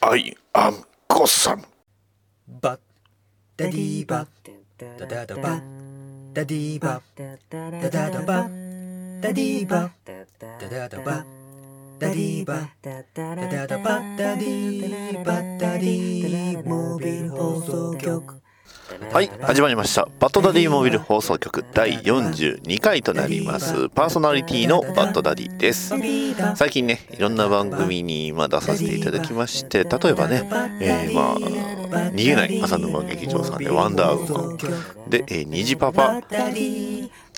I am ゴッサムバッダディーバダダダバダディーバダダダバダディーバダダダバダディーバダダダバダディーバダディーモービル放送局はい始まりました。バッドダディモビル放送局第42回となります。パーソナリティのバッドダディです。最近ねいろんな番組にま出させていただきまして例えばね、えー、まあ逃げない浅沼劇場さんでワンダーウーマン。で、えー、虹パパ。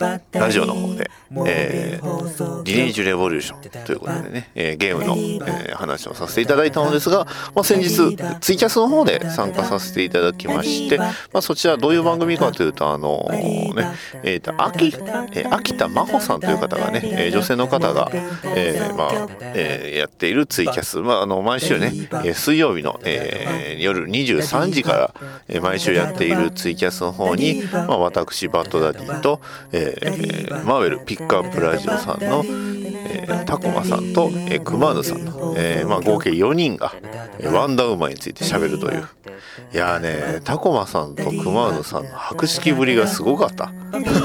ラジオの方で、えー、リネージュレボリューションということでね、えー、ゲームの、えー、話をさせていただいたのですが、まあ、先日ツイキャスの方で参加させていただきまして、まあ、そちらどういう番組かというとあのー、ねえーと、秋、えー、秋田真帆さんという方がね、えー、女性の方が、えーまあえー、やっているツイキャス、まあ、あの毎週ね、えー、水曜日の、えー、夜23時から、えー、毎週やっているツイキャスの方に、まあ、私バッドダディと、えーえー、マーベルピックアップラジオさんの、えー、タコマさんと、えー、クマーヌさんの、えーまあ、合計4人が、えー、ワンダーウーマンについて喋るという。いやーね、タコマさんとクマーヌさんの博識ぶりがすごかった。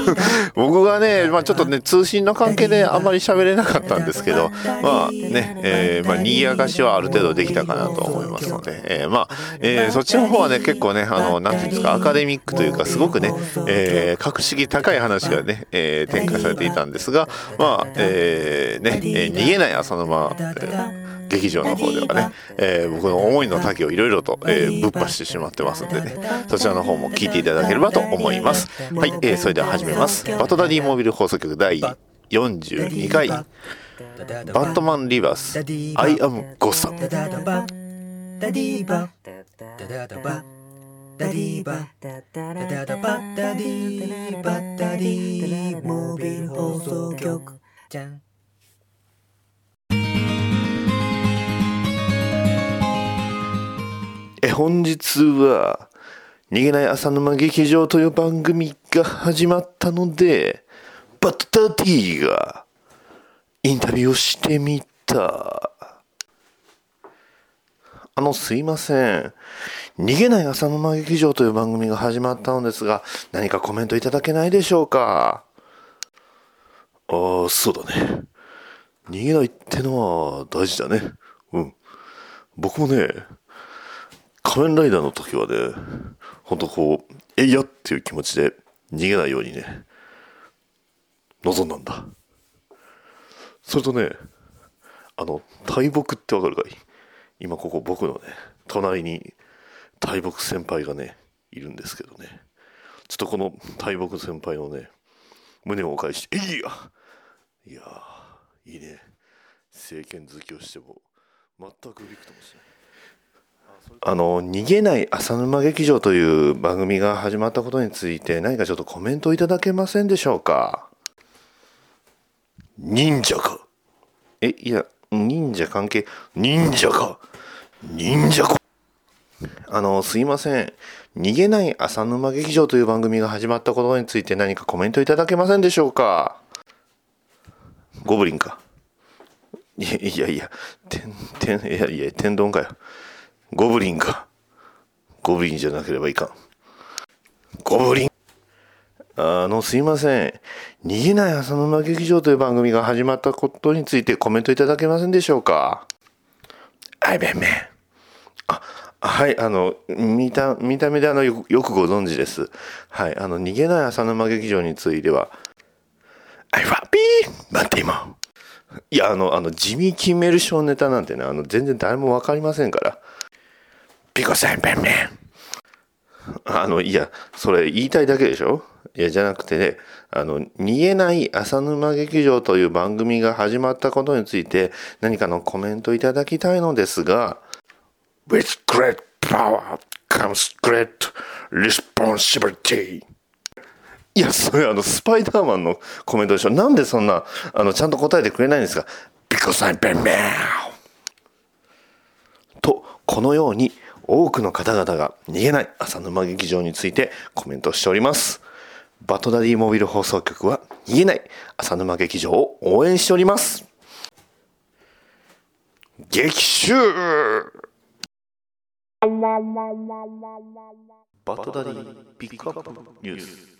僕がね、まあ、ちょっとね、通信の関係であんまり喋れなかったんですけど、まあね、えー、まあ、賑やかしはある程度できたかなと思いますので、えー、まあ、えー、そっちの方はね、結構ね、あの、なんていうんですか、アカデミックというか、すごくね、えー、格式高い話がね、えー、展開されていたんですが、まあ、えー、ね、えー、逃げない浅沼、えー劇場の方ではね、えー、僕の思いの丈をいろいろと、えー、ぶっ放してしまってますんでね、そちらの方も聞いていただければと思います。はい、えー、それでは始めます。バトダディモービル放送局第42回、バットマン Rebirth、I Am Gotham。ダディバダディバダダダバ。ダディバダダダバダディバダディモービル放送局。じゃん。え本日は逃げない浅沼劇場という番組が始まったのでバッタディがインタビューをしてみたあのすいません。逃げない浅沼劇場という番組が始まったのですが何かコメントいただけないでしょうか？ああそうだね。逃げないってのは大事だね。うん。僕もね仮面ライダーの時はね、ほんとこう、えいやっていう気持ちで逃げないようにね、望んだんだ。それとね、あの、大木ってわかるかい？今ここ僕のね、隣に大木先輩がね、いるんですけどね。ちょっとこの大木先輩のね、胸をお返し、いやいやいいね。政権好きをしても、全くびくともしない。あの逃げない浅沼劇場という番組が始まったことについて何かちょっとコメントいただけませんでしょうか？忍者かえいや忍者関係？忍者か。忍者かあのすいません。逃げない浅沼劇場という番組が始まったことについて何かコメントいただけませんでしょうか？ゴブリンか。いやいやいや。天天いやいや天丼かよ。ゴブリンか。ゴブリンじゃなければいかん。ゴブリン。あの、すいません。逃げない浅沼劇場という番組が始まったことについてコメントいただけませんでしょうか？あいべんめん。あ、はい、あの、見た、見た目であのよ、よくご存知です。はい、あの、逃げない浅沼劇場については、あいわぴー待って今。いや、あの、あの、地味キメルショーネタなんてね、あの、全然誰もわかりませんから。ピコさんペンペン。あの、いや、それ言いたいだけでしょ？いや、じゃなくてね、あの、逃げない浅沼劇場という番組が始まったことについて何かのコメントいただきたいのですが、With great power comes great responsibility. いや、それあの、スパイダーマンのコメントでしょなんでそんな、あの、ちゃんと答えてくれないんですか ?Because I'm Batman! と、このように、多くの方々が逃げない浅沼劇場についてコメントしております。バトダディモビル放送局は逃げない浅沼劇場を応援しております。激臭バトダディピックアップニュース。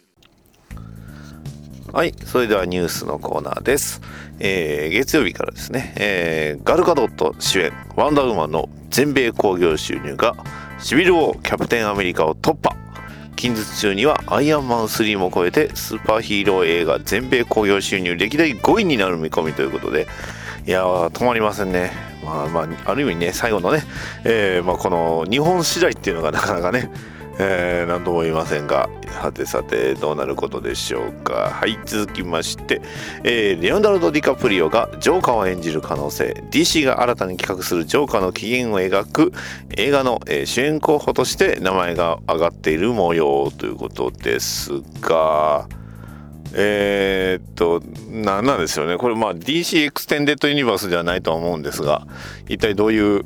はいそれではニュースのコーナーです、えー月曜日からですね、えーガルガドット主演ワンダーウーマンの全米興行収入がシビル王キャプテンアメリカを突破。近日中にはアイアンマン3も超えてスーパーヒーロー映画全米興行収入歴代5位になる見込みということでいやー止まりませんね。まあまあある意味ね最後のね、えーまあ、この日本次第っていうのがなかなかねえー、何とも言いませんがさてさてどうなることでしょうかはい続きまして、えーレオナルド・ディカプリオがジョーカーを演じる可能性 DC が新たに企画するジョーカーの起源を描く映画の、えー主演候補として名前が挙がっている模様ということですがえーっと、なんなんですよね。これ、まあ、DC エクステンデッドユニバースではないとは思うんですが、一体どういう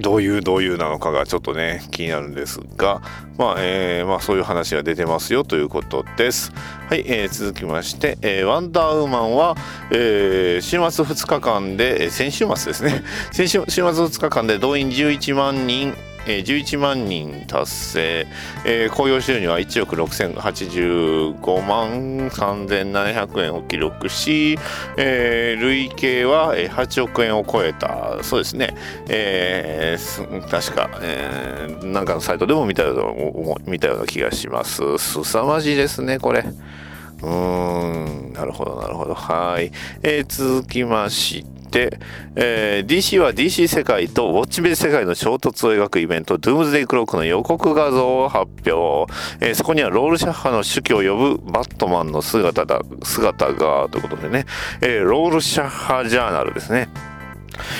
どういうどういうなのかがちょっとね気になるんですが、まあえーまあ、そういう話が出てますよということです。はい、えー続きまして、えーワンダーウーマンは、えー週末2日間で、えー先週末ですね 先週週末2日間で動員11万人えー11万人達成、えー、興行収入は1億6085万3700円を記録し、えー累計は8億円を超えた。そうですね、えー確か、えーなんかのサイトでも見たような見たような気がします。すさまじいですねこれ。うーんなるほどなるほど。はい、えー続きまして、えー DC は DC 世界とウォッチメイ世界の衝突を描くイベント、ドゥームズデイクロックの予告画像を発表。えーそこにはロールシャッハの手記を呼ぶバットマンの姿だ、姿が、ということでね、えーロールシャッハジャーナルですね。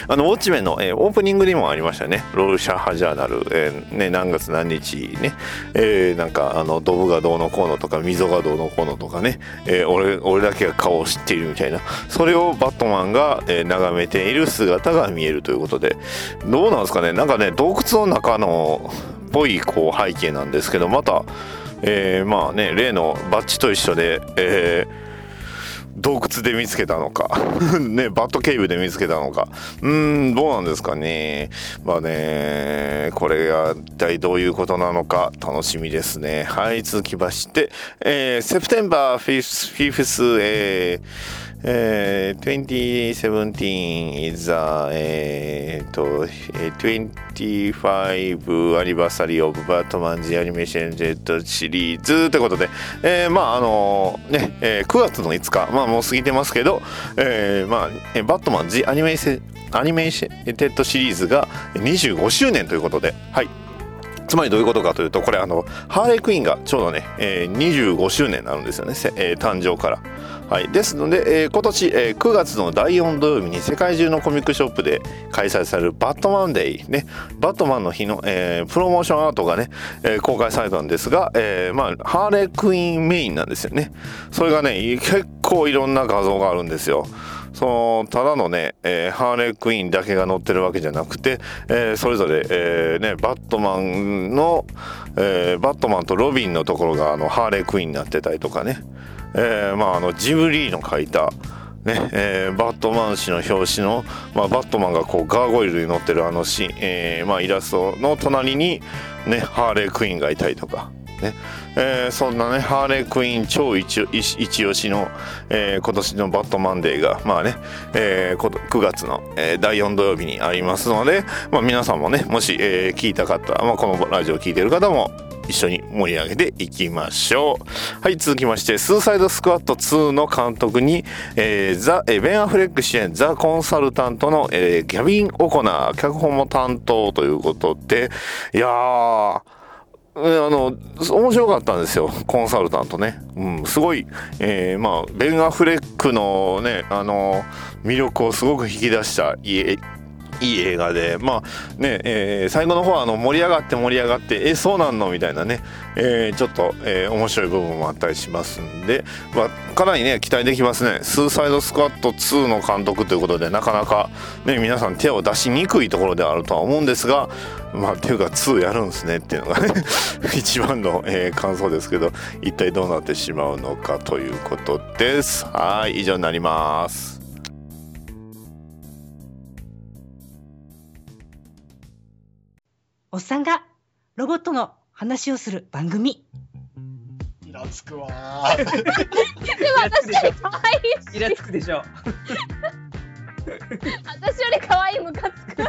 あの、ウォッチメンの、えーオープニングにもありましたね。ロールシャッハジャーナル、えーね、何月何日ね、えーなんか、あの、ドブがどうのこうのとか、溝がどうのこうのとかね、えー俺、俺だけが顔を知っているみたいな、それをバットマンが、えー眺めている姿が見えるということで、どうなんですかね、なんかね、洞窟の中の、っぽい、こう、背景なんですけど、また、えーまあね、例のバッジと一緒で、えー洞窟で見つけたのか。ねバットケーブで見つけたのか。うーんどうなんですかね。まあねこれが一体どういうことなのか楽しみですね。はい続きましてえー、セプテンバーフィフスフィフスえーえー、2017 is a えー、と、えー25 anniversary of Batman the Animation Z シリーズってことで、えー、まああのーね、えー9月の5日、まあもう過ぎてますけど、えー、まあ、えーバットマン The Animation アニメーションシリーズが25周年ということで、はい。つまりどういうことかというと、これあの、ハーレークイーンがちょうどね、えー25周年になるんですよね、えー誕生から。はい。ですので、えー今年、えー9月の第4土曜日に世界中のコミックショップで開催されるバットマンデーね、バットマンの日の、えープロモーションアートがね、えー公開されたんですが、えーまあ、ハーレークイーンメインなんですよね。それがね、結構いろんな画像があるんですよ。そのただのね、えーハーレークイーンだけが載ってるわけじゃなくて、えーそれぞれ、えーね、バットマンの、えーバットマンとロビンのところがあのハーレークイーンになってたりとかね、えーまあ、あのジブリーの描いたねえーバットマン誌の表紙の、まあ、バットマンがこうガーゴイルに乗ってるあのシーン、えーまあ、イラストの隣に、ね、ハーレークイーンがいたりとか。ねえーそんなねハーレークイーン超一一押しの、えー今年のバットマンデーがまあね、えー9月の、えー第4土曜日にありますので、まあ、皆さんもねもし、えー聞いた方、まあ、このラジオを聞いてる方も一緒に盛り上げていきましょう。はい、続きまして、スーサイドスクワッド2の監督に、えーザ、えーベン・アフレック主演、ザ・コンサルタントの、えーギャビン・オコナー、脚本も担当ということで、いやー、あの、面白かったんですよ、コンサルタントね。うん、すごい、えーまあ、ベン・アフレックのね、あの、魅力をすごく引き出したいいいい映画で、まあね、えー最後の方はあの盛り上がって盛り上がって、え、そうなんの？みたいなね、えーちょっと、えー面白い部分もあったりしますんで、まあ、かなりね、期待できますね。スーサイドスクワット2の監督ということで、なかなかね、皆さん手を出しにくいところであるとは思うんですが、まあ、っていうか2やるんですねっていうのがね、一番の、えー感想ですけど、一体どうなってしまうのかということです。はい、以上になります。おっさんがロボットの話をする番組。イラつくわでも私より可愛いしイラつくでしょ。私より可愛いムカつく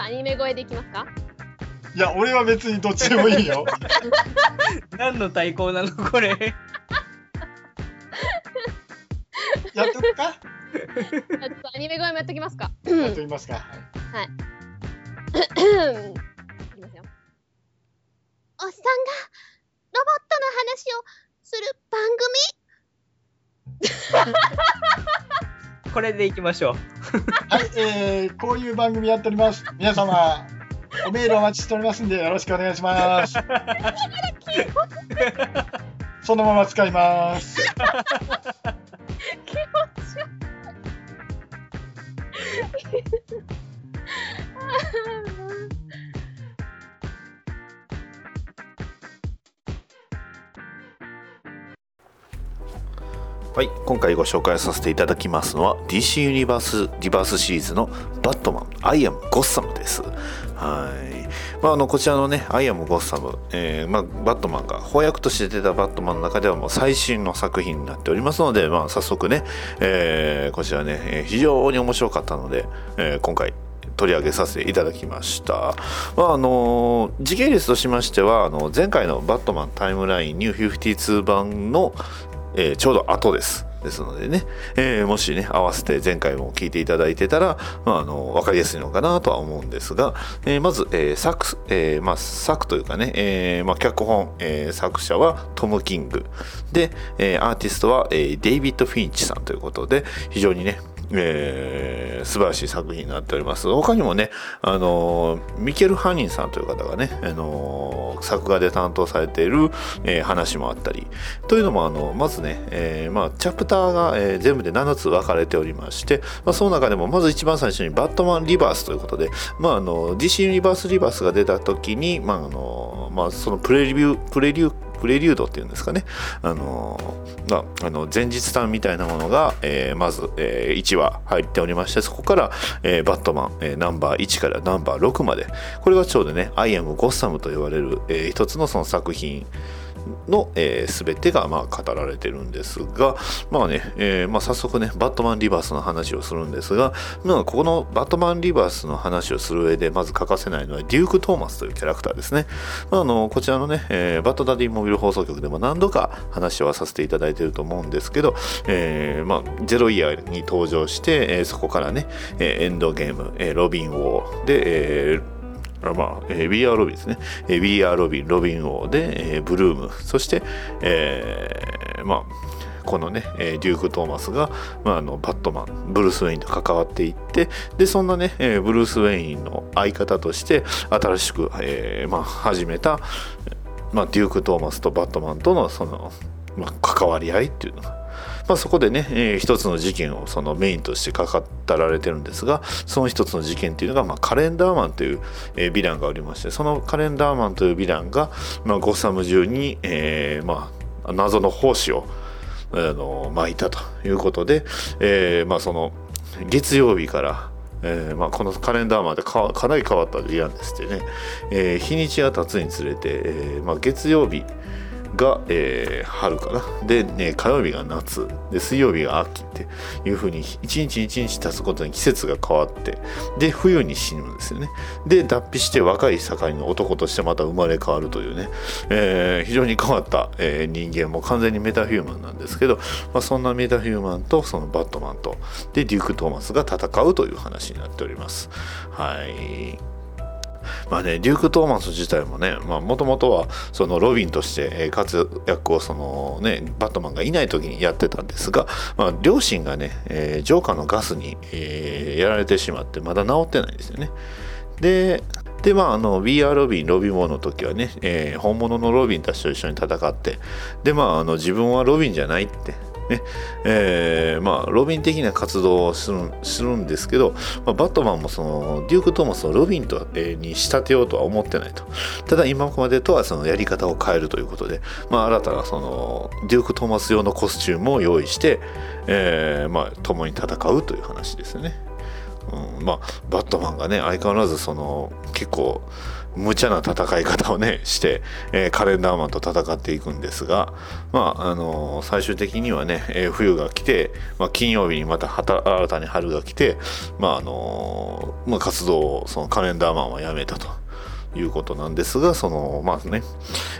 アニメ声でいきますか？いや俺は別にどっちでもいいよ 何の対抗なのこれ。やっとくか？ちょっとアニメ声もやっときますか。やっときますか。い。きますよ。おっさんがロボットの話をする番 これでいきましょう。はい、えー、こういう番組やっております。皆様おメールお待ちしておりますんでよろしくお願いします。そのまま使います。組気持ち悪はい、今回ご紹介させていただきますのは DC ユニバースリバースシリーズのバットマンアイアムゴッサムです。はい。まああのこちらのねアイアムゴッサム、えーまあバットマンが翻訳として出たバットマンの中ではもう最新の作品になっておりますので、まあ早速ね、えーこちらねえー非常に面白かったので、えー今回取り上げさせていただきました。まああの時系列としましてはあの前回のバットマンタイムラインニュー52版のえーちょうど後です。ですのでね、えーもしね、合わせて前回も聞いていただいてたら、まあ、あの、わかりやすいのかなとは思うんですが、えーまず、えー作、えーまあ、作というかね、えーまあ、脚本、えー作者はトム・キング。で、えーアーティストは、えーデイビッド・フィンチさんということで、非常にね、えー素晴らしい作品になっております。他にもね、あのミケル・ハニンさんという方がね、あの作画で担当されている、えー話もあったり、というのも、あの、まずね、えーまあ、チャプターが、えー全部で7つ分かれておりまして、まあ、その中でも、まず一番最初にバットマン・リバースということで、まあ、あの、DC ユニバース・リバースが出た時に、まあ、あの、まあ、そのプレビュー、プレリュー、プレリュードっていうんですかね。あのーまあ、あの前日談みたいなものが、えーまず、え1話入っておりまして、そこから、えーバットマン、えーナンバー1からナンバー6まで、これがちょうどね、アイアム・ゴッサムと言われる、えー一つのその作品の、えー、全てが、まあ、語られてるんですが、まあね、えーまあ、早速ね、バットマンリバースの話をするんですが、まあ、ここのバットマンリバースの話をする上で、まず欠かせないのは、デューク・トーマスというキャラクターですね。まあ、あの、こちらのね、えーバットダディモビル放送局でも何度か話はさせていただいてると思うんですけど、えーまあ、ゼロイヤーに登場して、えそこからね、えエンドゲーム、えロビン・ウォーで、えーまあ、えー、We Are ロビンですね。えー We Are ロビン、ロビン王で、えーブルーム、そして、えーまあ、このね、えーデューク・トーマスが、まあ、あのバットマン、ブルース・ウェインと関わっていって、で、そんなね、えーブルース・ウェインの相方として、新しく、えーまあ、始めた、まあ、デューク・トーマスとバットマンとの、その、まあ、関わり合いっていうのが、まあ、そこでね、えー一つの事件をそのメインとして語られてるんですがその一つの事件っていうのが、まあ、カレンダーマンという、えーヴィランがおりましてそのカレンダーマンというヴィランが、まあ、ゴッサム中に、えーまあ、謎の胞子をあの巻いたということで、えーまあ、その月曜日からえーまあ、このカレンダーマンでかかなり変わったヴィランですってね、えー日にちが経つにつれて、えーまあ、月曜日が、えー春かな。で、ね、火曜日が夏。で水曜日が秋っていう風に一日一日経つことに季節が変わってで冬に死ぬんですよね。で脱皮して若い盛りの男としてまた生まれ変わるというね、えー非常に変わった、えー人間も完全にメタヒューマンなんですけど、まあ、そんなメタヒューマンとそのバットマンとでデューク・トーマスが戦うという話になっております。はい。まあね、デューク・トーマス自体もね、もともとはそのロビンとして活躍をその、ね、バットマンがいない時にやってたんですが、まあ、両親がね、えージョーカーのガスに、えーやられてしまってまだ治ってないんですよね。で、で、まあ、あの、We Are ロビン、ロビン王の時はね、えー本物のロビンたちと一緒に戦って、で、まあ、あの、自分はロビンじゃないって、ねえーまあ、ロビン的な活動をするするんですけど、まあ、バットマンもそのデューク・トーマスをロビンと、えーに仕立てようとは思ってないとただ今までとはそのやり方を変えるということで、まあ、新たなそのデューク・トーマス用のコスチュームを用意して、えーまあ、共に戦うという話ですね。うん、まあバットマンがね相変わらずその結構無茶な戦い方をねして、えカレンダーマンと戦っていくんですがまああの最終的にはね、え冬が来て、まあ、金曜日にまた新たに春が来てまああのまあ、活動をそのカレンダーマンはやめたと。いうことなんですがそのまあね、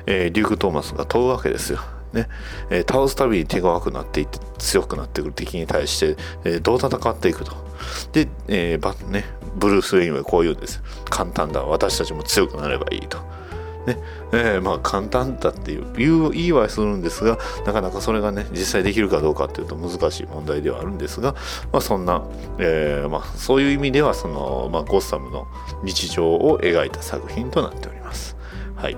えーデューク・トーマスが問うわけですよ。ねえー倒すたびに手強くなっていって強くなってくる敵に対して、えーどう戦っていくと。で、えーバね、ブルース・ウェインはこう言うんです。簡単だ。私たちも強くなればいいと。ねえーまあ簡単だっていう言いはするんですがなかなかそれがね実際できるかどうかっていうと難しい問題ではあるんですが、まあ、そんな、えーまあ、そういう意味ではその、まあ、ゴッサムの日常を描いた作品となっております。はい、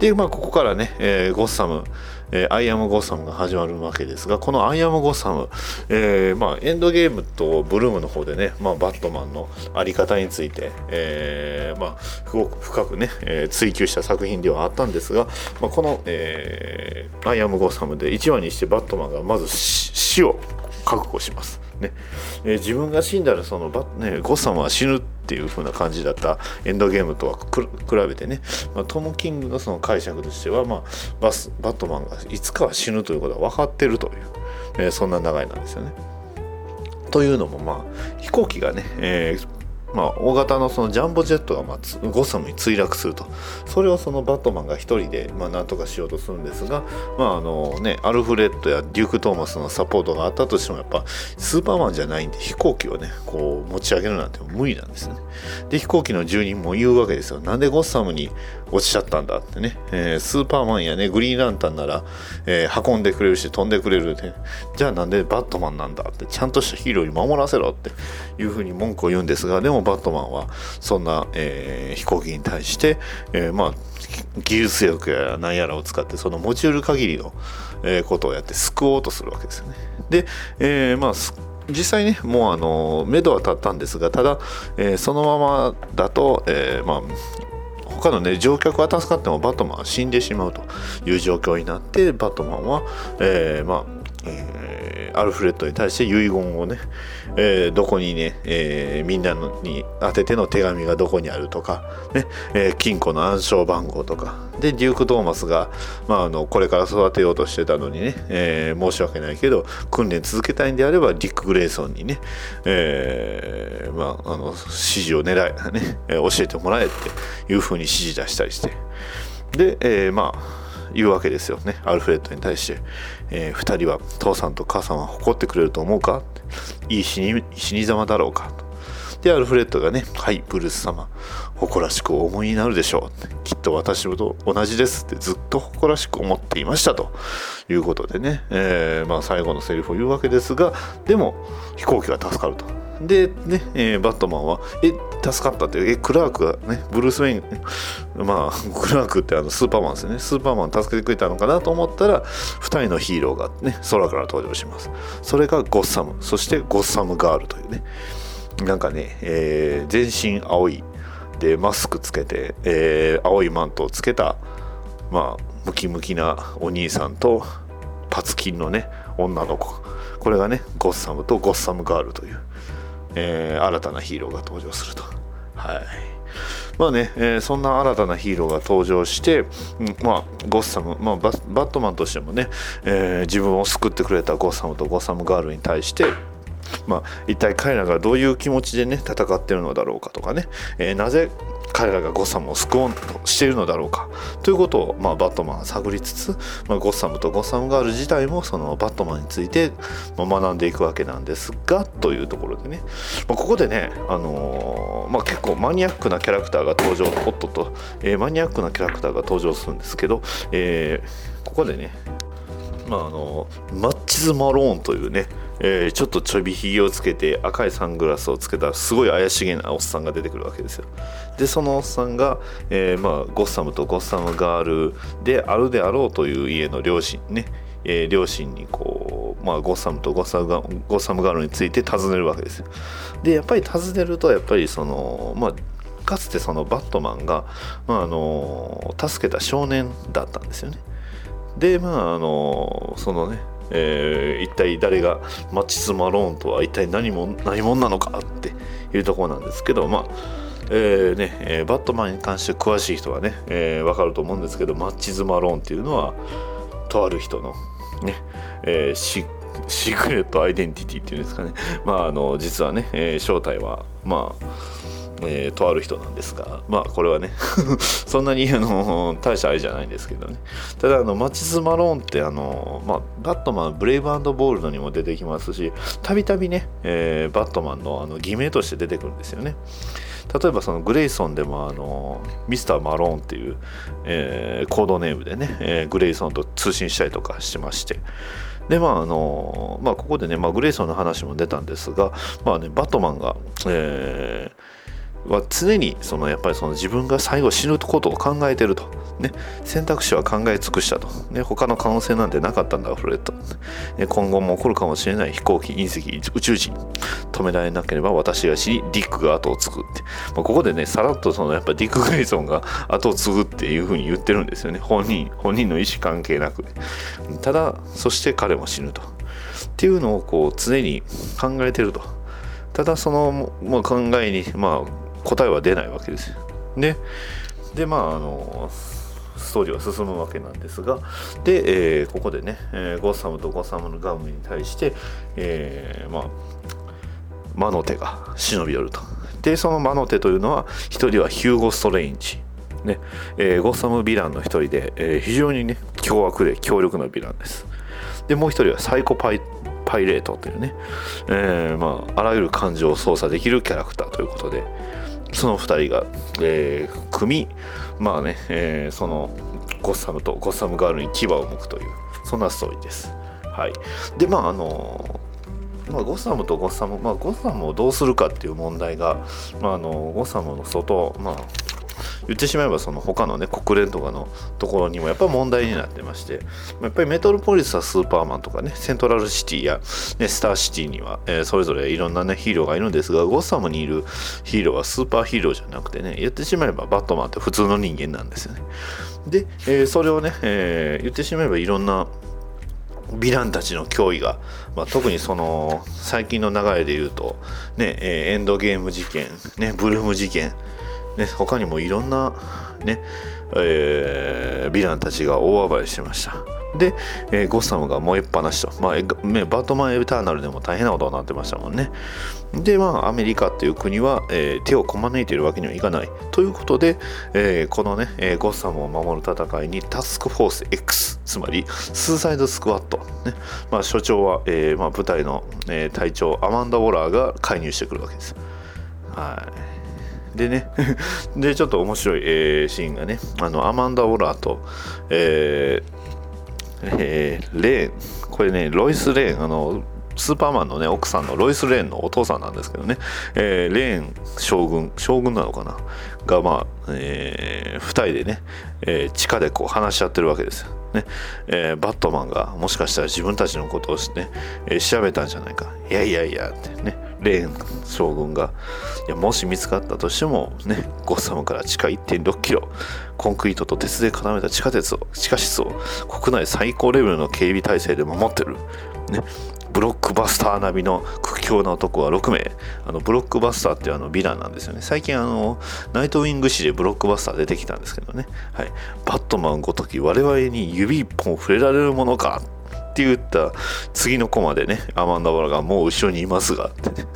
で、まあ、ここからね、えーゴッサム、えーアイアム・ゴーサムが始まるわけですが、このアイアム・ゴーサム、えーまあ、エンドゲームとブルームの方でね、まあ、バットマンのあり方について、えーまあ、すごく深くね、えー追求した作品ではあったんですが、まあ、この、えーアイアム・ゴーサムで1話にしてバットマンがまず死を覚悟します。ねえー自分が死んだらそのバ、ね、ゴッサムは死ぬっていう風な感じだったエンドゲームとは比べてね、まあ、トム・キングのその解釈としては、まあ、バスバットマンがいつかは死ぬということは分かってるという、えーそんな流れなんですよね。というのもまあ飛行機がね、えーまあ、大型のそのジャンボジェットがまあつゴッサムに墜落すると。それをそのバットマンが1人でまあなんとかしようとするんですが、まああのね、アルフレッドやデューク・トーマスのサポートがあったとしてもやっぱスーパーマンじゃないんで飛行機をねこう持ち上げるなんて無理なんですね。で飛行機の住人も言うわけですよ。なんでゴッサムに落ちちゃったんだってね、えースーパーマンやねグリーンランタンなら、えー運んでくれるし飛んでくれるでじゃあなんでバットマンなんだってちゃんとしたヒーローに守らせろっていうふうに文句を言うんですがでもバットマンはそんな、えー飛行機に対して、えーまあ技術力や何やらを使ってその持ち得る限りの、えーことをやって救おうとするわけですよね。で、えーまあ実際ねもうあの目処は立ったんですがただ、えーそのままだと、えーまあ他のね乗客は助かってもバットマンは死んでしまうという状況になってバットマンは、えーまあえーアルフレッドに対して遺言をね、えーどこにね、えーみんなのに当てての手紙がどこにあるとか、ねえー金庫の暗証番号とか。でデューク・トーマスが、まあ、あのこれから育てようとしてたのにね、え申し訳ないけど訓練続けたいんであればディック・グレイソンにね、えまあ、あの指示を狙い、ね、え教えてもらえっていうふうに指示出したりして。で、えまあ言うわけですよねアルフレッドに対して、え2人は父さんと母さんは誇ってくれると思うか？いい死に死に様だろうか？とでアルフレッドがね「はいブルース様誇らしくお思いになるでしょう」きっと私と同じです」ってずっと誇らしく思っていました。ということでね、えーまあ、最後のセリフを言うわけですがでも飛行機は助かると。でね、えーバットマンは「え助かった」って「えクラークがねブルース・ウェイン まあクラークってあのスーパーマンですよね。スーパーマン助けてくれたのかなと思ったら2人のヒーローがね空から登場します。それがゴッサム。そしてゴッサムガールというね。なんかね、えー全身青いでマスクつけて、えー青いマントをつけたまあムキムキなお兄さんとパツキンのね女の子。これがねゴッサムとゴッサムガールという、えー新たなヒーローが登場すると。はい。まあね、えーそんな新たなヒーローが登場して、うんまあ、ゴッサム、まあ、ババットマンとしてもね、えー自分を救ってくれたゴッサムとゴッサムガールに対して、まあ、一体彼らがどういう気持ちでね戦っているのだろうかとかね、えーなぜ彼らがゴッサムを救おうとしているのだろうか。ということを、まあ、バットマンは探りつつ、まあ、ゴッサムとゴッサムガール自体もそのバットマンについて、まあ、学んでいくわけなんですがというところでね、まあ、ここでね、あのーまあ、結構マニアックなキャラクターが登場おっとと、えーマニアックなキャラクターが登場するんですけど、えーここでねまあ、あのマッチズ・マローンというね、えーちょっとちょびひげをつけて赤いサングラスをつけたすごい怪しげなおっさんが出てくるわけですよ。でそのおっさんが、えーまあ、ゴッサムとゴッサムガールであるであろうという家の両親ね、えー両親にこうまあ、ゴッサムとゴッサムガゴッサムガールについて尋ねるわけですよ。でやっぱり尋ねるとやっぱりそのまあかつてそのバットマンが、まあ、あの助けた少年だったんですよね。でまああのそのねえー、一体誰がマチス・マローンとは一体何も何者なのかっていうところなんですけどまあえーねえー、バットマンに関して詳しい人はね、えー、分かると思うんですけどマッチズ・マローンっていうのはとある人のね、えー、シークレットアイデンティティっていうんですかね。まああの実はね、えー、正体はまあえー、とある人なんですが、まあこれはね そんなにあの大したあれじゃないんですけどね。ただあのマチス・マローンってあの、まあ、バットマン、ブレイブボールドにも出てきますし、たびたびね、えー、バットマンのあの偽名として出てくるんですよね。例えばそのグレイソンでもあのミスター・マローンっていう、えー、コードネームでね、えー、グレイソンと通信したりとかしてましてでまああのまあここでね、まあ、グレイソンの話も出たんですがまあねバットマンが、えーは常にそのやっぱりその自分が最後死ぬことを考えてると、ね、選択肢は考え尽くしたと、ね、他の可能性なんてなかったんだフレット、ね、今後も起こるかもしれない。飛行機隕石宇宙人。止められなければ私が死にディックが後を継ぐって、まあ、ここでねさらっとそのやっぱディック・グレイソンが後を継ぐっていうふうに言ってるんですよね。本人本人の意思関係なく。ただそして彼も死ぬと。っていうのをこう常に考えてると。ただその、まあ、考えにまあ答えは出ないわけですよ。ででまああのストーリーは進むわけなんですがで、えー、ここでね、えー、ゴッサムとゴッサムのガムに対して、えー、まあ魔の手が忍び寄ると。でその魔の手というのは一人はヒューゴ・ストレインジ。ねえー、ゴッサムヴィランの一人で、えー、非常にね凶悪で強力なヴィランです。でもう一人はサイコパイパイレートというね、えー、まあ、あらゆる感情を操作できるキャラクターということで、その2人が、えー、組まあね、えー、そのゴッサムとゴッサムガールに牙を向くというそんなストーリーです。はい、でまああのまあ、ゴッサムとゴッサム、まあ、ゴッサムをどうするかっていう問題が、まあ、あのゴッサムの外、まあ、言ってしまえばその他のね国連とかのところにもやっぱ問題になってましてやっぱりメトロポリスはスーパーマンとかねセントラルシティや、ね、スターシティには、えー、それぞれいろんなねヒーローがいるんですがゴッサムにいるヒーローはスーパーヒーローじゃなくてね言ってしまえばバットマンって普通の人間なんですよね。で、えー、それをね、えー、言ってしまえばいろんなヴィランたちの脅威が、まあ、特にその最近の流れで言うと、ねえー、エンドゲーム事件、ね、ブルーム事件、ね、他にもいろんな、ねえー、ヴィランたちが大暴れしてました。で、えー、ゴッサムが燃えっぱなしと、まあ、ね、バットマン・エターナルでも大変なことになってましたもんね。で、まあ、アメリカっていう国は、えー、手をこまねいているわけにはいかない。ということで、えー、このね、えゴッサムを守る戦いにタスクフォース X、つまりスーサイドスクワット、ねまあ、所長は、えまあ、部隊の、え隊長アマンダ・ウォラーが介入してくるわけです。はい。でね でちょっと面白い、えー、シーンがねあのアマンダ・オラーと、えーえー、レーンこれねロイス・レーンあのスーパーマンのね奥さんのロイス・レーンのお父さんなんですけどね、えー、レーン将軍将軍なのかな？がまあ、えー、2人でね、えー、地下でこう話し合ってるわけですよ。ねえー、バットマンがもしかしたら自分たちのことをね、えー、調べたんじゃないか。いやいやいやってね。レーン将軍がいやもし見つかったとしてもねゴッサムから地下1.6キロコンクリートと鉄で固めた地下鉄を地下室を国内最高レベルの警備体制で守ってる、ね、ブロックバスター並みの屈強な男は6名。あのブロックバスターってあのヴィランなんですよね。最近あのナイトウィング誌でブロックバスター出てきたんですけどね、はい、バットマンごとき我々に指一本触れられるものかって言った次のコマでね、アマンダ・バラがもう後ろにいますが、ってね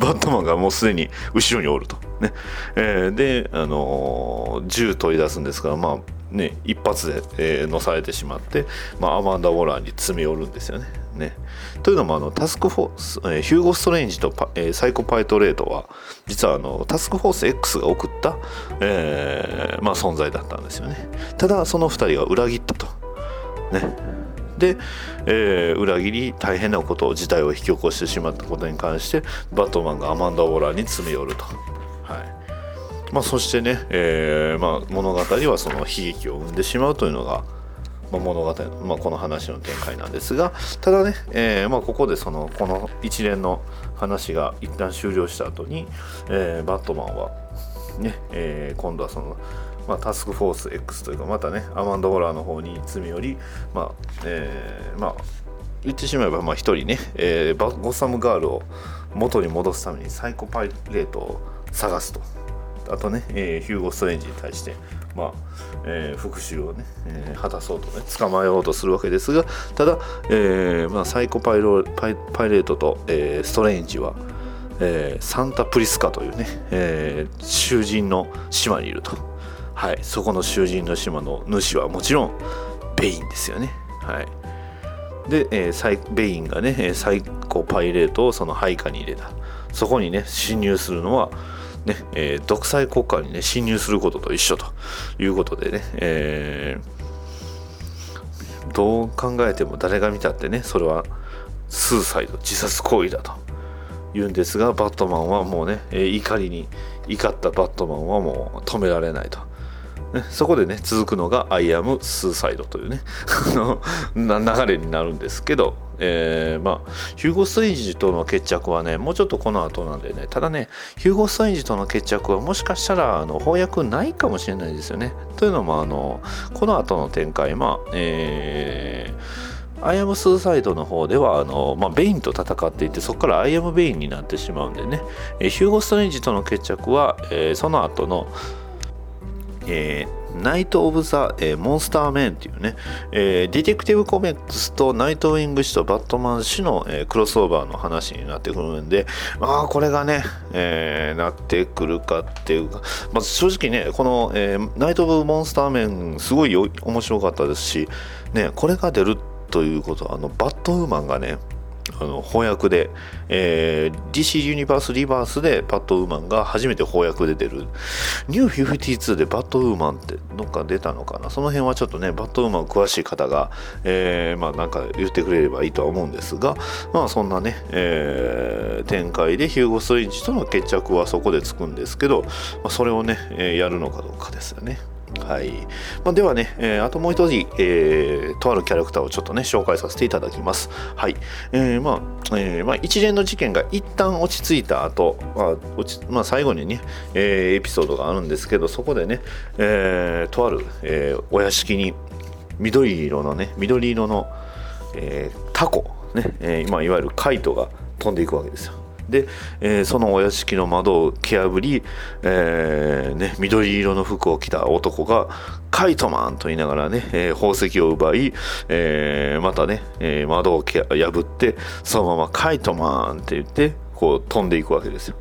バットマンがもうすでに後ろにおると。ね。えー、で、あのー、銃取り出すんですが、まあ、ね、一発で、えー、乗されてしまって、まあ、アマンダ・ウォラーに詰め寄るんですよね。ねというのもあのタスクフォース、えー、ヒューゴ・ストレンジとパ、えー、サイコパイトレートは実はあのタスクフォース X が送った、えーまあ、存在だったんですよねただその2人が裏切ったとねで、えー、裏切り大変なこと事態を引き起こしてしまったことに関してバットマンがアマンダ・ウォーラーに詰め寄ると。はいまあ、そしてね、えーまあ、物語はその悲劇を生んでしまうというのが、まあ、物語の、まあ、この話の展開なんですがただね、えーまあ、ここでそのこの一連の話が一旦終了した後に、えーバットマンはね、えー今度はその、まあ、タスクフォース X というかまたねアマンド・ホラーの方に詰め寄りまあえーまあ言ってしまえばまあ一人ね、えーバゴサムガールを元に戻すためにサイコパイレートを探すと。あとね、えーヒューゴ・ストレンジに対して、まあえー復讐をね、えー果たそうとね捕まえようとするわけですがただ、えーまあ、サイコパイロパイパイレートと、えーストレンジは、えーサンタ・プリスカというね、えー囚人の島にいると、はい、そこの囚人の島の主はもちろんベインですよね。はい。で、えーサイベインがねえーサイコパイレートをその配下に入れた。そこにね侵入するのはねえー独裁国家にね侵入することと一緒と。いうことでね、えーどう考えても誰が見たってねそれはスーサイド自殺行為だと。言うんですがバットマンはもうね、えー怒りに怒ったバットマンはもう止められないと。そこでね続くのが「アイアム・スーサイド」というね流れになるんですけど、えーまあヒューゴ・ストレンジとの決着はねもうちょっとこの後なんでねただねヒューゴ・ストレンジとの決着はもしかしたらあの翻訳ないかもしれないですよね。というのもあのこの後の展開まあえーアイアム・スーサイドの方ではあの、まあ、ベインと戦っていてそこからアイアム・ベインになってしまうんでね、えーヒューゴ・ストレンジとの決着は、えーその後のえーナイト・オブ・ザ・えモンスター・メンっていうね、えーディテクティブ・コミックスとナイト・ウィング氏とバットマン氏の、えクロスオーバーの話になってくるんで、まあ、これがね、えなってくるかっていうか、まあ、正直ね、この、えナイト・オブ・モンスター・メン、すごい面白かったですし、ね、これが出るということは、あのバットウーマンがね、あの翻訳で、えー DC ユニバースリバースでバットウーマンが初めて翻訳で出るニュー52でバットウーマンってどっか出たのかなその辺はちょっとねバットウーマン詳しい方が、えーまあなんか言ってくれればいいとは思うんですがまあそんなね、えー展開でヒューゴ・ストレンジとの決着はそこでつくんですけど、まあ、それをね、えやるのかどうかですよね。はいまあ、ではね、えーあともう一人、えーとあるキャラクターをちょっとね紹介させていただきます。はいえーまあえーまあ、一連の事件が一旦落ち着いた後、まあ落ちまあ最後にね、えーエピソードがあるんですけどそこでね、えーとある、えーお屋敷に緑色のね緑色の、えータコ、ねえーまあ、いわゆるカイトが飛んでいくわけですよ。で、えーそのお屋敷の窓を蹴破り、えーね、緑色の服を着た男が「カイトマン!」と言いながらね、えー宝石を奪い、えーまたね、えー窓を破ってそのまま「カイトマン!」って言ってこう飛んでいくわけですよ。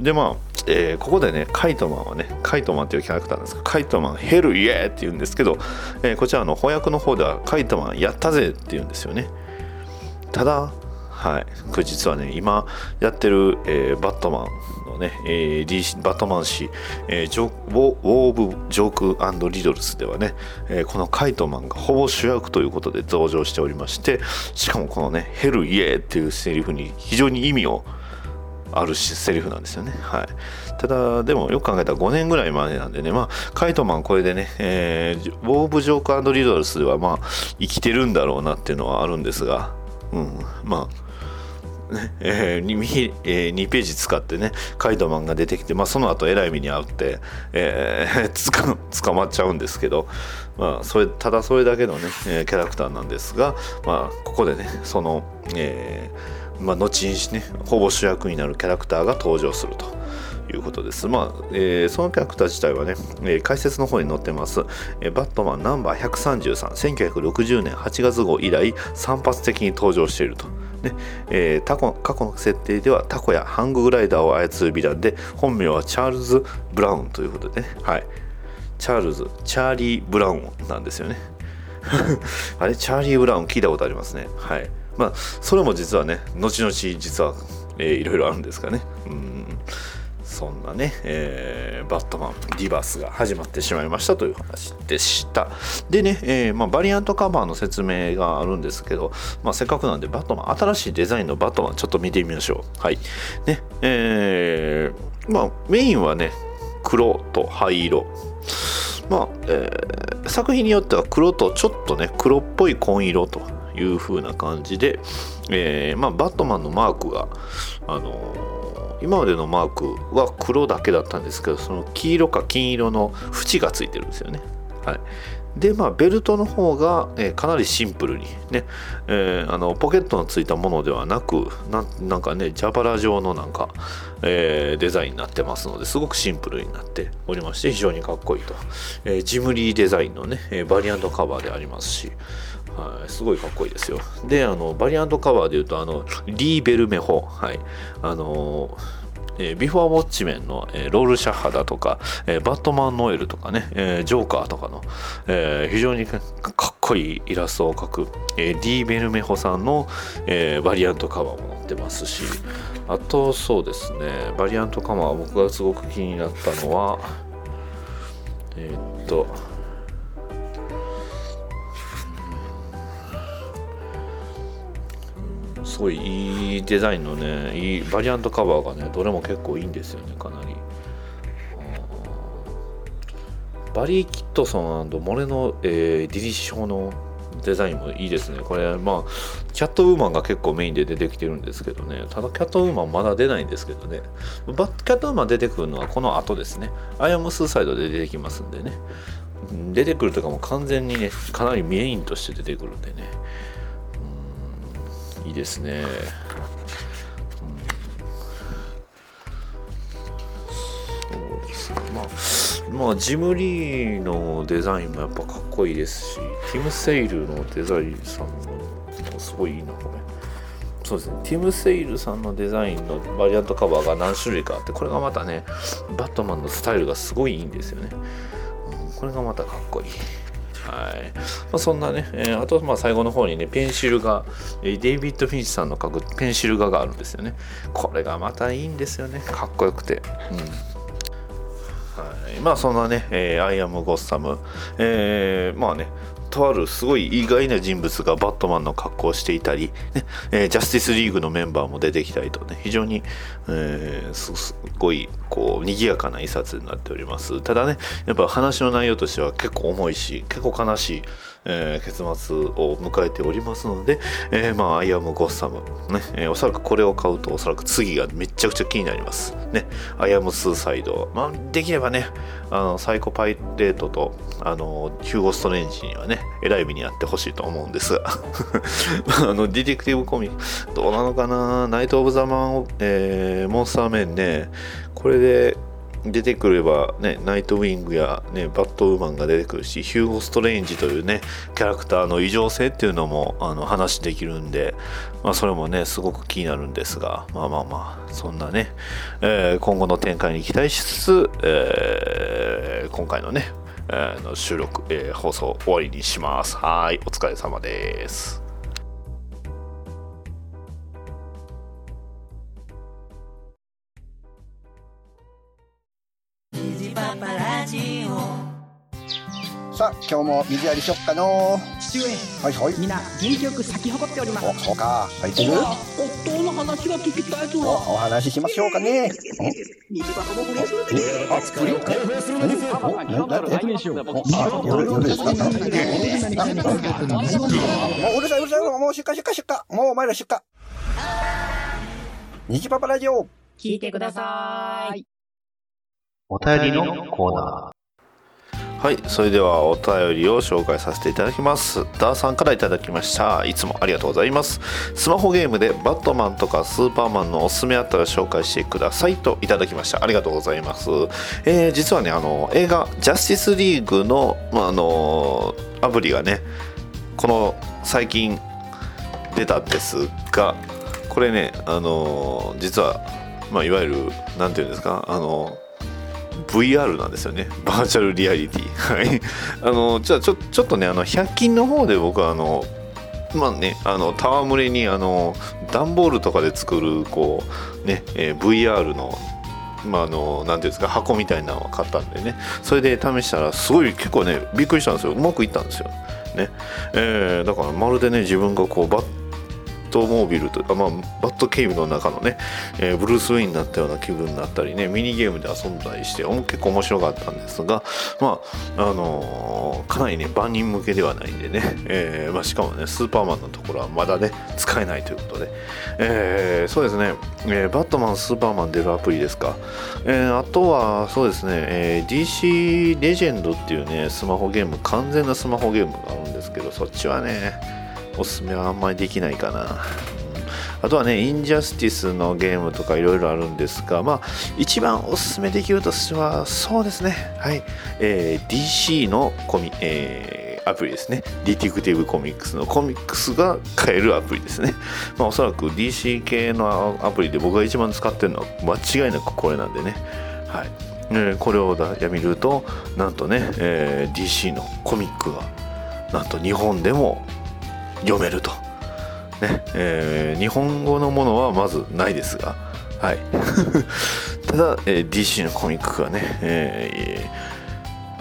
でまあ、えーここでねカイトマンはねカイトマンっていうキャラクターなんですがカイトマンヘルイエーって言うんですけど、えーこちらの翻訳の方ではカイトマンやったぜって言うんですよねただはいこれ実はね今やってる、えーバットマンのね、えー DC バットマン誌、えージョウォウォーブ・ジョークリドルスではね、えーこのカイトマンがほぼ主役ということで登場しておりましてしかもこのねヘルイエーっていうセリフに非常に意味をあるしセリフなんですよね。はい。ただ、でもよく考えたら5年ぐらい前なんでね、まあ、カイトマンこれでね、えー、ウォーブ・ジョークリドルスではまあ、生きてるんだろうなっていうのはあるんですが、うん、まあ、ねえー 2, えー2ページ使ってねカイトマンが出てきて、まあ、その後えらい目に遭って、えー 捕まっちゃうんですけど、まあ、それただそれだけのね、えーキャラクターなんですが、まあ、ここでねその、えーまあ、後にねほぼ主役になるキャラクターが登場すると。いうことです。まあ、えーそのキャラクター自体はね、えー解説の方に載ってます、えーバットマンナンバー133、1960年8月号以来、散発的に登場していると。ねえータコ過去の設定ではタコやハンググライダーを操るヴィランで本名はチャールズ・ブラウンということでね、はい、チャールズチャーリー・ブラウンなんですよね。あれ？チャーリー・ブラウン聞いたことありますね。はい。まあそれも実はね後々実は、いろいろあるんですかね。うん。そんなね、えーバットマンリバースが始まってしまいましたという話でした。でね、えーまあ、バリアントカバーの説明があるんですけど、まあ、せっかくなんでバットマン、新しいデザインのバットマンちょっと見てみましょう。はい。ね、えーまあ、メインはね、黒と灰色。まあ、えー作品によっては黒とちょっとね黒っぽい紺色という風な感じで、えーまあ、バットマンのマークが、あの今までのマークは黒だけだったんですけどその黄色か金色の縁がついてるんですよね。はい、でまあベルトの方が、えーかなりシンプルにね、えーあのポケットのついたものではなくなんかね蛇腹状のなんか、えーデザインになってますのですごくシンプルになっておりまして非常にかっこいいと、えジムリーデザインのね、えバリアントカバーでありますしはい、すごいかっこいいですよ。で、あの、バリアントカバーで言うと、あの、リー・ベルメホ、はい、あのえービフォーウォッチメンの、えーロールシャッハだとか、えーバットマンノエルとかね、えジョーカーとかの、え非常にかっこいいイラストを描く、えー、ディー・ベルメホさんの、えバリアントカバーも載ってますし、あとそうですね、バリアントカバー僕がすごく気になったのは、えっと、すごいいいデザインのねいいバリアントカバーがねどれも結構いいんですよねかなり。バリー・キットソンモレノ、えーディリッショのデザインもいいですね。これまあキャットウーマンが結構メインで出てきてるんですけどね。ただキャットウーマンまだ出ないんですけどね。バキャットウーマン出てくるのはこの後ですね。アイアムスーサイドで出てきますんでね。出てくるとかも完全にねかなりメインとして出てくるんでね。いいですね。そうですね。まあ、ま、ジムリーのデザインもやっぱかっこいいですし、ティム・セイルのデザインさんもすごいいいな、これ。そうですね。ティム・セイルさんのデザインのバリアントカバーが何種類かあって、これがまたね、バットマンのスタイルがすごいいいんですよね。うんこれがまたかっこいい。はいまあ、そんなね、えーあとまあ最後の方にね、ペンシル画、デイビッド・フィンチさんの描くペンシル画があるんですよね。これがまたいいんですよね。かっこよくて。うんはい、まあそんなね、えーアイアム・ゴッサム、えーまあね、とあるすごい意外な人物がバットマンの格好をしていたり、ねえージャスティスリーグのメンバーも出てきたりとね、非常に、えーすごいこう賑やかな一冊になっております。ただね、やっぱ話の内容としては結構重いし、結構悲しい、えー結末を迎えておりますので、えーまあ、アイアム・ゴッサム、ねえーおそらくこれを買うと、おそらく次がめちゃくちゃ気になります。ね、アイアム・スーサイド、まあ、できればね、あのサイコパイレートとあのヒューゴ・ストレンジにはね、えらい目にあってほしいと思うんですが、あのディテクティブコミック、どうなのかな、ナイト・オブ・ザ・マン、えーモンスター・メンね、これで出てくればね、ナイトウィングや、ね、バットウーマンが出てくるし、ヒューゴ・ストレンジというね、キャラクターの異常性っていうのもあの話できるんで、まあ、それもね、すごく気になるんですが、まあまあまあ、そんなね、えー今後の展開に期待しつつ、えー今回のね、えーの収録、えー放送終わりにします。はい、お疲れ様です。さあ今日も水やりしよっかの。父上。はいはい。みんな元気よく咲き誇っております。おそうか入ってる？夫の話が聞きたいぞ。おお話ししましょうかね。道端のふりするえあプリン何おななあ夜夜ですかあもううるさいうるさいもう出荷出荷出荷もうお前ら出荷虹パパラジオ聞いてくださいお便りのコーナー。はい、それではお便りを紹介させていただきます。ダーさんからいただきました。いつもありがとうございます。スマホゲームでバットマンとかスーパーマンのおすすめあったら紹介してくださいといただきました。ありがとうございます。えー実はね、あの、映画ジャスティスリーグの、まあ、あの、アプリがね、この最近出たんですが、これね、あの、実は、まあ、いわゆる、なんていうんですか、あの、VR なんですよね。バーチャルリアリティはい。あのじゃあちょちょっとねあの100均の方で僕はあのまあねあの戯れにあの段ボールとかで作るこうね、えー VR のまああのなんていうんですか箱みたいなのを買ったんでね。それで試したらすごい結構ねびっくりしたんですよ。うまくいったんですよ。ね、えーだからまるでね自分がこうバットモービルとあ、まあ、バットケイブの中のね、えーブルース・ウェインになったような気分になったりねミニゲームで遊んだりして結構面白かったんですがまああのーかなりね万人向けではないんでね、えーまあ、しかもねスーパーマンのところはまだね使えないということで、えーそうですね、えーバットマンスーパーマン出るアプリですか、えーあとはそうですね、えー DC レジェンドっていうねスマホゲーム完全なスマホゲームがあるんですけどそっちはねおすすめはあんまりできないかな。あとはね、インジャスティスのゲームとかいろいろあるんですが、まあ、一番おすすめできるとしては、そうですね、はい、えー DC のコミ、えーアプリですね。ディティクティブコミックスのコミックスが買えるアプリですね。まあ、おそらく DC 系のアプリで僕が一番使ってるのは間違いなくこれなんでね。はい。えーこれをだや見ると、なんとね、えー DC のコミックが、なんと日本でも読めると。ねえー日本語のものはまずないですが、はい、ただ、えー DC のコミックがね、えー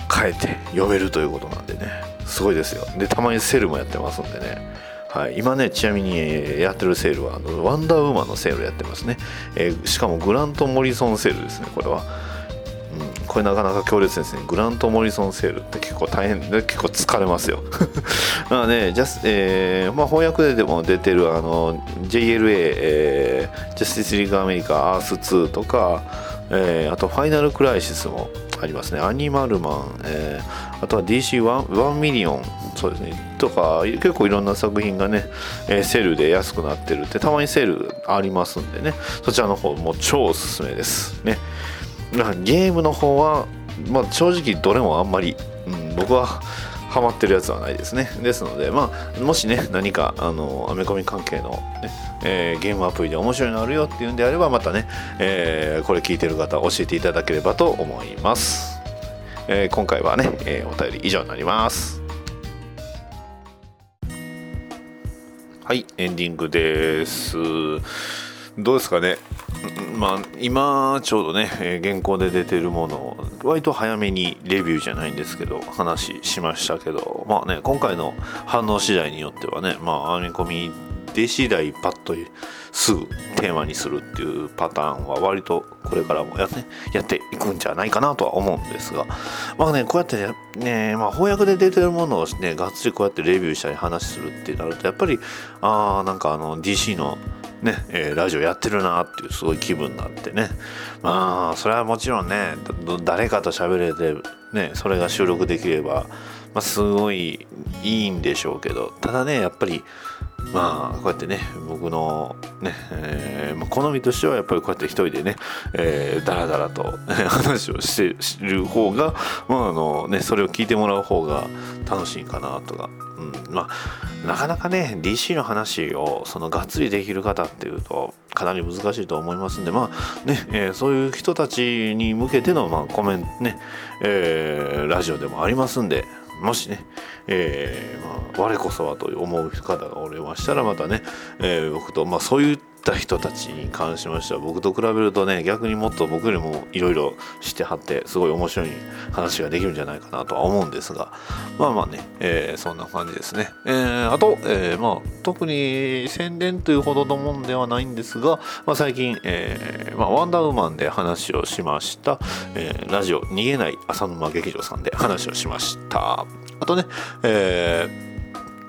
変えて読めるということなんでねすごいですよ。でたまにセールもやってますんでね。はい、今ねちなみにやってるセールはあのワンダーウーマンのセールやってますね、えーしかもグラント・モリソンセールですねこれは、これなかなか強烈ですね。グラント・モリソンセールって結構大変で、結構疲れますよ。まあね、ジャス、えーまあ、翻訳ででも出てるあの JLA、えー、ジャスティス・リーグ・アメリカ、アース2とか、えーあとファイナル・クライシスもありますね。アニマルマン、えーあとは DC1 ミリオン、そうですね。とか、結構いろんな作品がね、えーセールで安くなってるって、たまにセールありますんでね、そちらの方も超おすすめです。ね。ゲームの方は、まあ、正直どれもあんまり、うん、僕は ハマってるやつはないですね。ですので、まあ、もしね何かあのアメコミ関係の、ねえーゲームアプリで面白いのあるよっていうんであればまたね、えーこれ聞いてる方教えていただければと思います、えー今回はね、えーお便り以上になります。はいエンディングです。どうですかね？まあ今ちょうどね、えー現行で出てるものを割と早めにレビューじゃないんですけど話しましたけどまあね今回の反応次第によってはねまあ編み込み出次第パッとすぐテーマにするっていうパターンは割とこれからもや,、ね、やっていくんじゃないかなとは思うんですがまあねこうやってね、まあ、翻訳で出てるものをねがっつりこうやってレビューしたり話するってなるとやっぱりああなんかあの DC のね、えーラジオやってるなっていうすごい気分になってね。まあそれはもちろんね誰かと喋れてねそれが収録できれば、まあ、すごいいいんでしょうけど。ただねやっぱりまあこうやってね僕のね、えーまあ好みとしてはやっぱりこうやって一人でね、えー、だらだらと 話をしてる方がまああのねそれを聞いてもらう方が楽しいかなとか、うん、まあなかなかね DC の話をそのがっつりできる方っていうとかなり難しいと思いますんでまあね、えーそういう人たちに向けての、まあ、コメントね、えーラジオでもありますんでもしね、えーまあ、我こそはと思う方がおりましたらまたね、えー僕と、まあ、そういうった人たちに関しましては僕と比べるとね逆にもっと僕よりもいろいろしてはってすごい面白い話ができるんじゃないかなとは思うんですがまあまあね、えーそんな感じですね、えーあと、えーまあ、特に宣伝というほどのもんではないんですが、まあ、最近、えーまあ、ワンダーウーマンで話をしました、えーラジオ逃げない浅沼劇場さんで話をしました。あとね、えー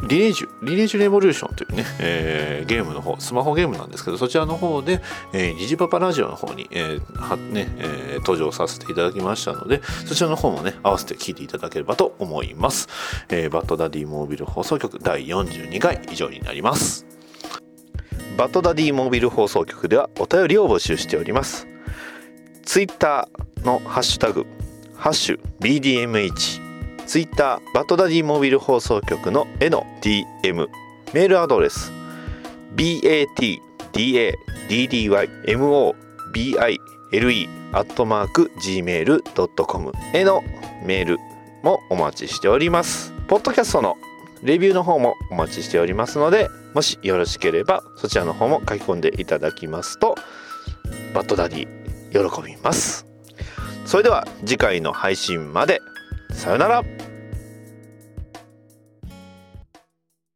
リレージュ、リレージュレボリューションというね、えーゲームの方、スマホゲームなんですけど、そちらの方で、えー、ニジパパラジオの方に、えーはねえー登場させていただきましたので、そちらの方もね、合わせて聞いていただければと思います。えーバッドダディモービル放送局第42回以上になります。バッドダディモービル放送局ではお便りを募集しております。ツイッターのハッシュタグ、ハッシュ BDMH、ツイッターバッドダディモービル放送局の絵の DM、メールアドレス、BATDADDYMOBILE アットマーク Gmail.com へのメールもお待ちしております。ポッドキャストのレビューの方もお待ちしておりますので、もしよろしければそちらの方も書き込んでいただきますと、バッドダディ喜びます。それでは次回の配信まで。さよなら。